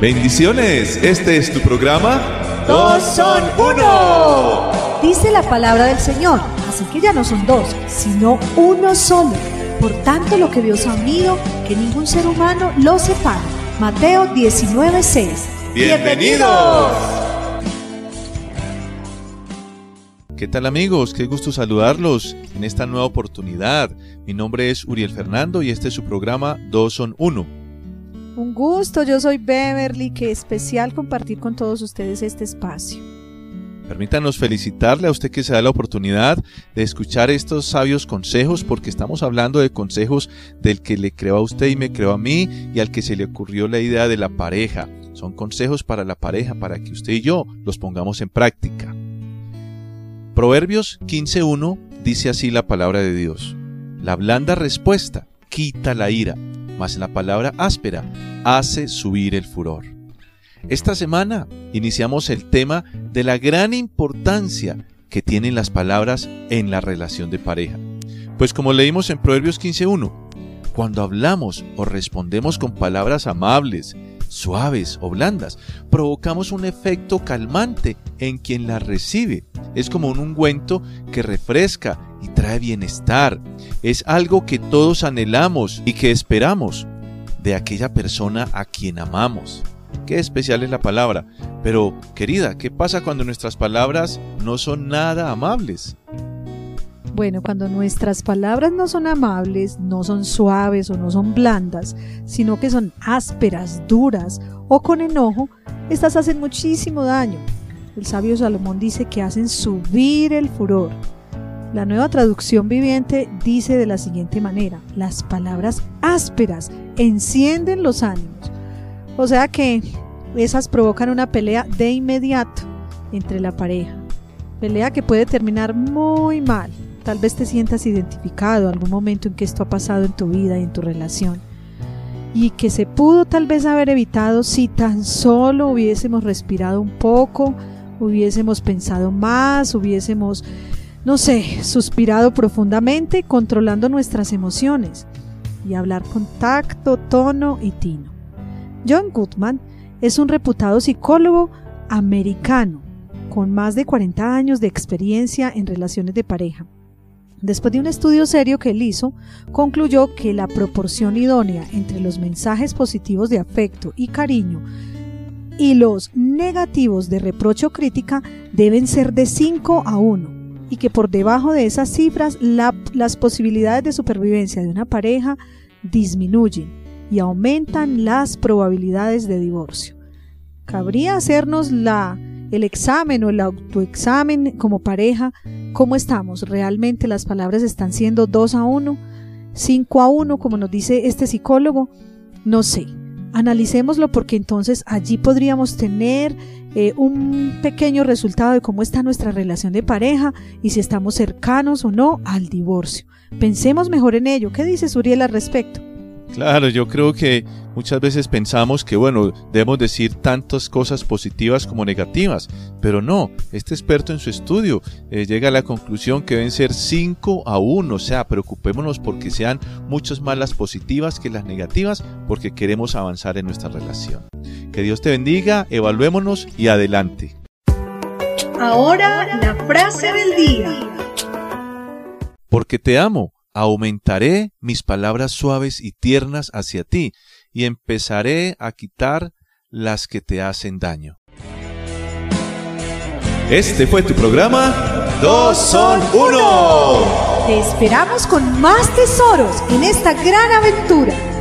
Bendiciones, este es tu programa. Dos son uno. Dice la palabra del Señor, así que ya no son dos, sino uno solo. Por tanto, lo que Dios ha unido, que ningún ser humano lo separe. Mateo 19:6. Bienvenidos. ¿Qué tal amigos? Qué gusto saludarlos en esta nueva oportunidad. Mi nombre es Uriel Fernando y este es su programa Dos son uno. Un gusto, yo soy Beverly, qué especial compartir con todos ustedes este espacio. Permítanos felicitarle a usted que se da la oportunidad de escuchar estos sabios consejos, porque estamos hablando de consejos del que le creó a usted y me creó a mí y al que se le ocurrió la idea de la pareja. Son consejos para la pareja, para que usted y yo los pongamos en práctica. Proverbios 15.1 dice así la palabra de Dios. La blanda respuesta quita la ira, mas la palabra áspera hace subir el furor. Esta semana iniciamos el tema de la gran importancia que tienen las palabras en la relación de pareja. Pues como leímos en Proverbios 15.1, cuando hablamos o respondemos con palabras amables, suaves o blandas, provocamos un efecto calmante en quien las recibe. Es como un ungüento que refresca y trae bienestar. Es algo que todos anhelamos y que esperamos de aquella persona a quien amamos. Qué especial es la palabra. Pero, querida, ¿qué pasa cuando nuestras palabras no son nada amables? Bueno, cuando nuestras palabras no son amables, no son suaves o no son blandas, sino que son ásperas, duras o con enojo, estas hacen muchísimo daño. El sabio Salomón dice que hacen subir el furor. La nueva traducción viviente dice de la siguiente manera, las palabras ásperas encienden los ánimos. O sea que esas provocan una pelea de inmediato entre la pareja. Pelea que puede terminar muy mal. Tal vez te sientas identificado algún momento en que esto ha pasado en tu vida y en tu relación. Y que se pudo tal vez haber evitado si tan solo hubiésemos respirado un poco, hubiésemos pensado más, hubiésemos, no sé, suspirado profundamente, controlando nuestras emociones y hablar con tacto, tono y tino. John Goodman es un reputado psicólogo americano con más de 40 años de experiencia en relaciones de pareja. Después de un estudio serio que él hizo, concluyó que la proporción idónea entre los mensajes positivos de afecto y cariño y los negativos de reproche o crítica deben ser de 5 a 1 y que por debajo de esas cifras las posibilidades de supervivencia de una pareja disminuyen y aumentan las probabilidades de divorcio. Cabría hacernos la, el examen o el autoexamen como pareja, cómo estamos, realmente las palabras están siendo 2 a 1, 5 a 1, como nos dice este psicólogo, no sé. Analicémoslo porque entonces allí podríamos tener eh, un pequeño resultado de cómo está nuestra relación de pareja y si estamos cercanos o no al divorcio. Pensemos mejor en ello. ¿Qué dice Uriel al respecto? Claro, yo creo que muchas veces pensamos que, bueno, debemos decir tantas cosas positivas como negativas, pero no, este experto en su estudio eh, llega a la conclusión que deben ser 5 a 1, o sea, preocupémonos porque sean muchas más las positivas que las negativas, porque queremos avanzar en nuestra relación. Que Dios te bendiga, evaluémonos y adelante. Ahora la frase del día. Porque te amo aumentaré mis palabras suaves y tiernas hacia ti, y empezaré a quitar las que te hacen daño. Este fue tu programa Dos son uno. Te esperamos con más tesoros en esta gran aventura.